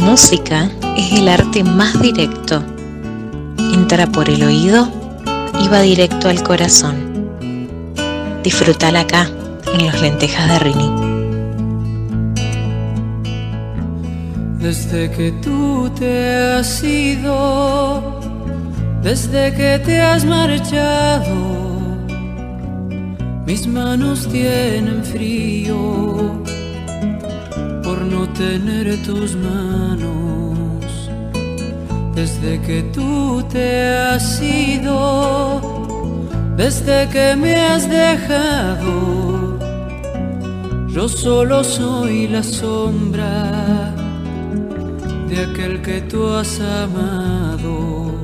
música es el arte más directo. Entra por el oído y va directo al corazón. Disfrútala acá, en los lentejas de Rini. Desde que tú te has ido, desde que te has marchado, mis manos tienen frío tener tus manos. Desde que tú te has ido, desde que me has dejado, yo solo soy la sombra de aquel que tú has amado.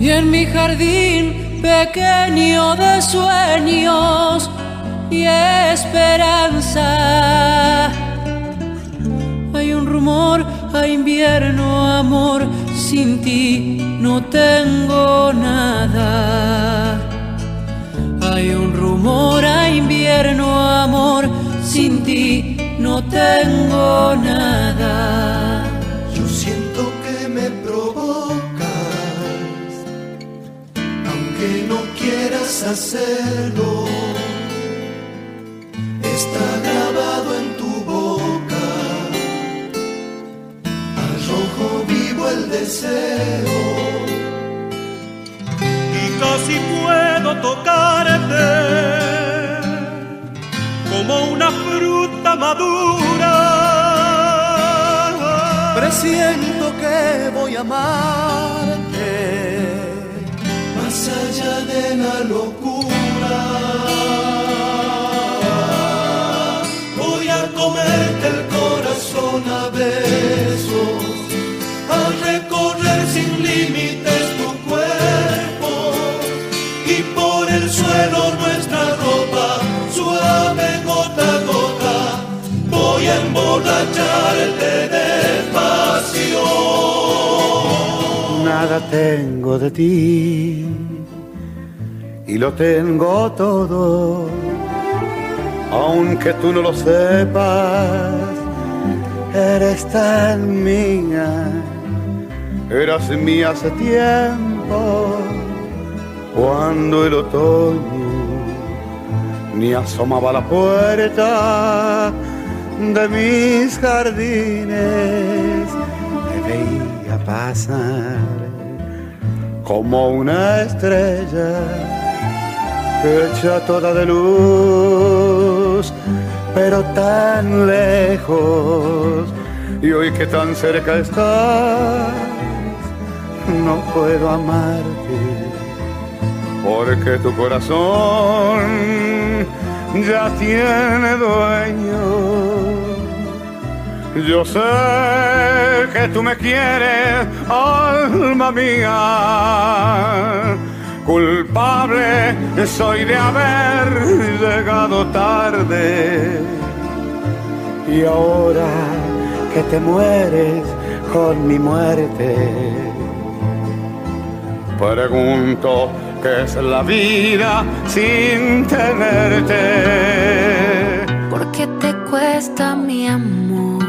Y en mi jardín pequeño de sueños y esperanza, rumor a invierno, amor, sin ti no tengo nada. Hay un rumor a invierno, amor, sin ti no tengo nada. Yo siento que me provocas, aunque no quieras hacerlo. Está grabado deseo. Y casi puedo tocarte como una fruta madura. Presiento que voy a amarte más allá de la locura. Voy a comerte el corazón a besos, recorrer sin límites tu cuerpo y por el suelo nuestra ropa suave gota a gota. Voy a emborracharte despacio. Nada tengo de ti y lo tengo todo, aunque tú no lo sepas, eres tan mía, eras mía hace tiempo, cuando el otoño ni asomaba la puerta de mis jardines, me veía pasar como una estrella hecha toda de luz, pero tan lejos, y hoy que tan cerca estás, no puedo amarte, porque tu corazón ya tiene dueño. Yo sé que tú me quieres, alma mía. Culpable soy de haber llegado tarde. Y ahora que te mueres con mi muerte, pregunto qué es la vida sin tenerte. ¿Por qué te cuesta mi amor?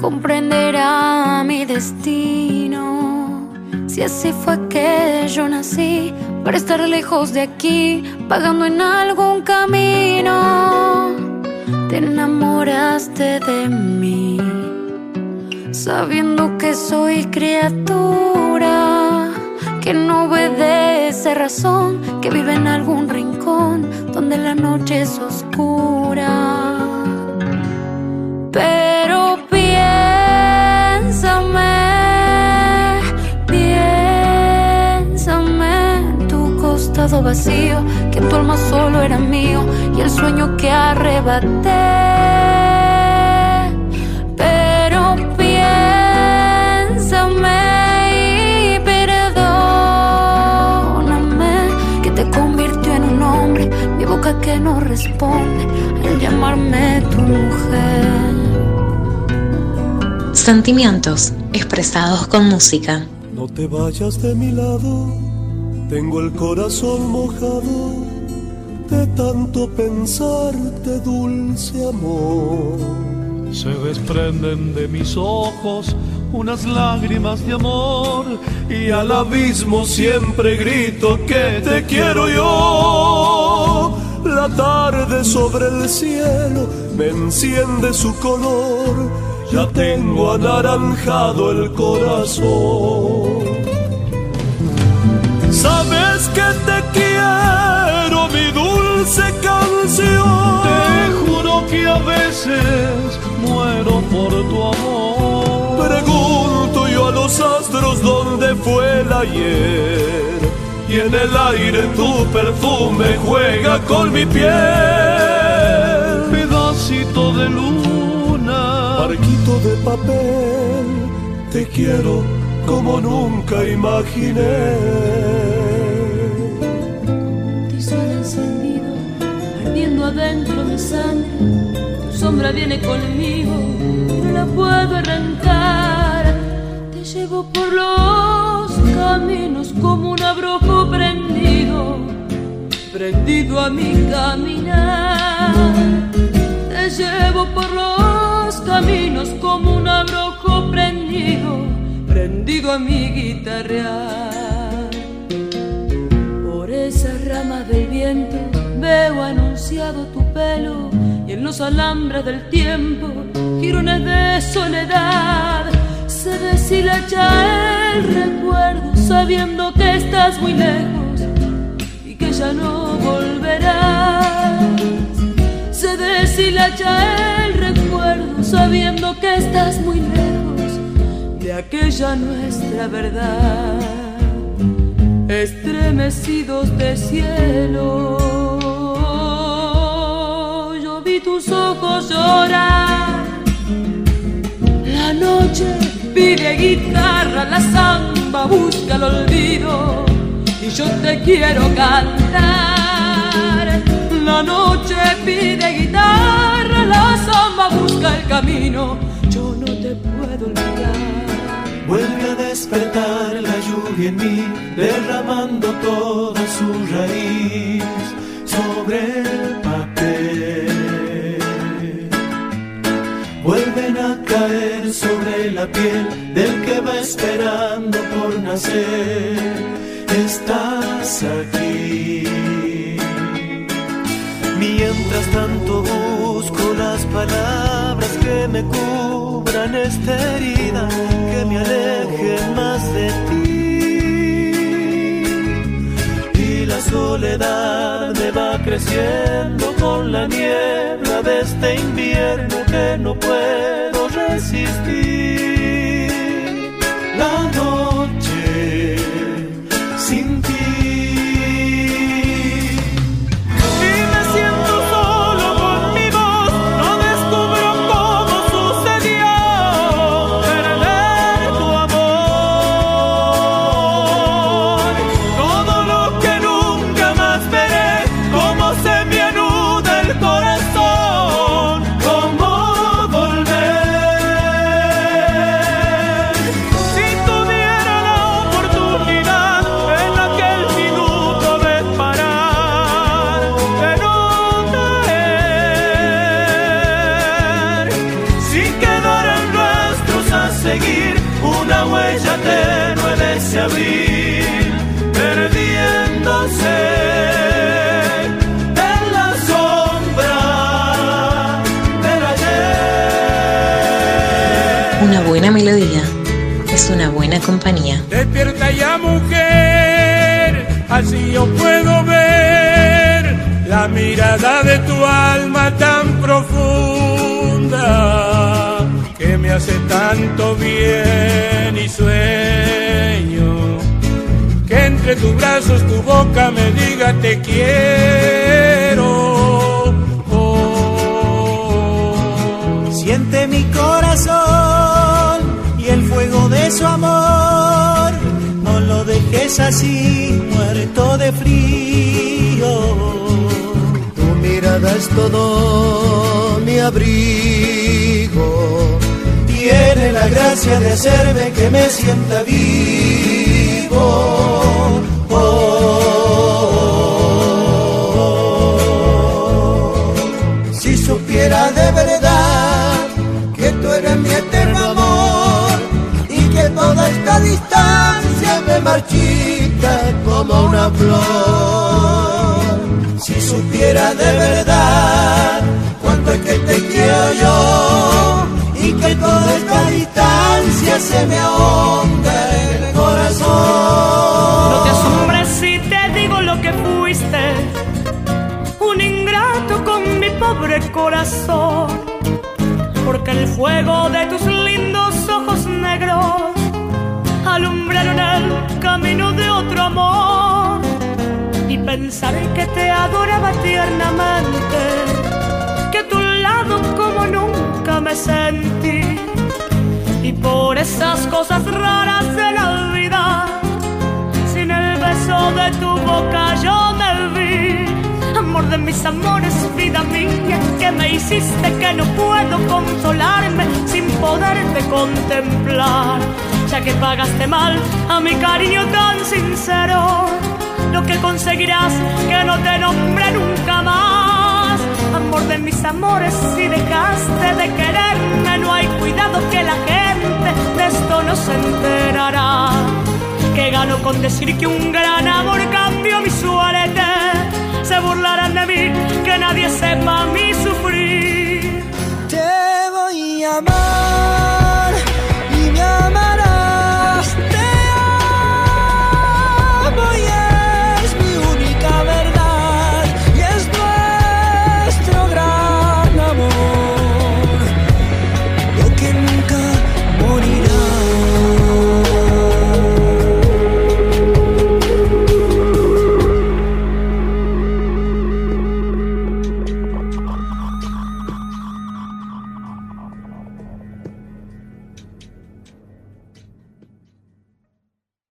Comprenderá mi destino. Si así fue que yo nací, para estar lejos de aquí, pagando en algún camino. Te enamoraste de mí, sabiendo que soy criatura, que no obedece razón, que vive en algún rincón donde la noche es oscura. Pero piénsame, piénsame tu costado vacío, que tu alma solo era mío y el sueño que arrebaté. Responde al llamarme tu mujer. Sentimientos expresados con música. No te vayas de mi lado, tengo el corazón mojado de tanto pensarte, dulce amor. Se desprenden de mis ojos unas lágrimas de amor y al abismo siempre grito que te quiero yo. La tarde sobre el cielo me enciende su color, ya tengo anaranjado el corazón. Sabes que te quiero, mi dulce canción. Te juro que a veces muero por tu amor. Pregunto yo a los astros dónde fue el ayer. Y en el aire tu perfume juega con mi piel. Pedacito de luna, barquito de papel, te quiero como nunca imaginé. Tizón encendido, ardiendo adentro mi sangre. Tu sombra viene conmigo, no la puedo arrancar. Te llevo por los caminos como un abrojo prendido, prendido a mi caminar. Te llevo por los caminos como un abrojo prendido prendido a mi guitarrear. Por esas ramas del viento veo anunciado tu pelo y en los alambres del tiempo girones de soledad. Se deshilacha el recuerdo sabiendo que estás muy lejos y que ya no volverás. Se deshilacha el recuerdo sabiendo que estás muy lejos de aquella nuestra verdad, estremecidos de cielo. Yo vi tus ojos llorar, la noche pide guitarra, la samba busca el olvido y yo te quiero cantar. La noche pide guitarra, la samba busca el camino, yo no te puedo olvidar. Vuelve a despertar la lluvia en mí, derramando toda su raíz sobre el papel. Vuelven a caer sobre la piel del que va esperando por nacer. Estás aquí. Mientras tanto busco las palabras que me cubran esta herida, que me alejen más de ti. Soledad me va creciendo con la niebla de este invierno que no puedo resistir. Abril, perdiéndose en la sombra del ayer. Una buena melodía es una buena compañía. Despierta ya mujer, así yo puedo ver la mirada de tu alma tan profunda que me hace tanto bien y sueño que entre tus brazos tu boca me diga te quiero. Oh. Siente mi corazón y el fuego de su amor. No lo dejes así, muerto de frío. Tu mirada es todo mi abrigo contigo. Tiene la gracia de hacerme que me sienta vivo. Oh, oh, si supiera de verdad que tú eres mi eterno amor y que toda esta distancia me marchita como una flor. Si supiera de verdad se me ahonda en el corazón. No te asombres si te digo lo que fuiste, un ingrato con mi pobre corazón, porque el fuego de tus lindos ojos negros alumbraron el camino de otro amor. Y pensaré que te adoraba tiernamente, que a tu lado como nunca me sentí por esas cosas raras de la vida, sin el beso de tu boca yo me vi. Amor de mis amores, vida mía, que me hiciste que no puedo consolarme sin poderte contemplar ya que pagaste mal a mi cariño tan sincero. Lo que conseguirás que no te nombre nunca más. Amor de mis amores, si dejaste de quererme, no hay cuidado que la gente este de esto no se enterará. Que gano con decir que un gran amor cambió mi suerte. Se burlarán de mí, que nadie sepa a mí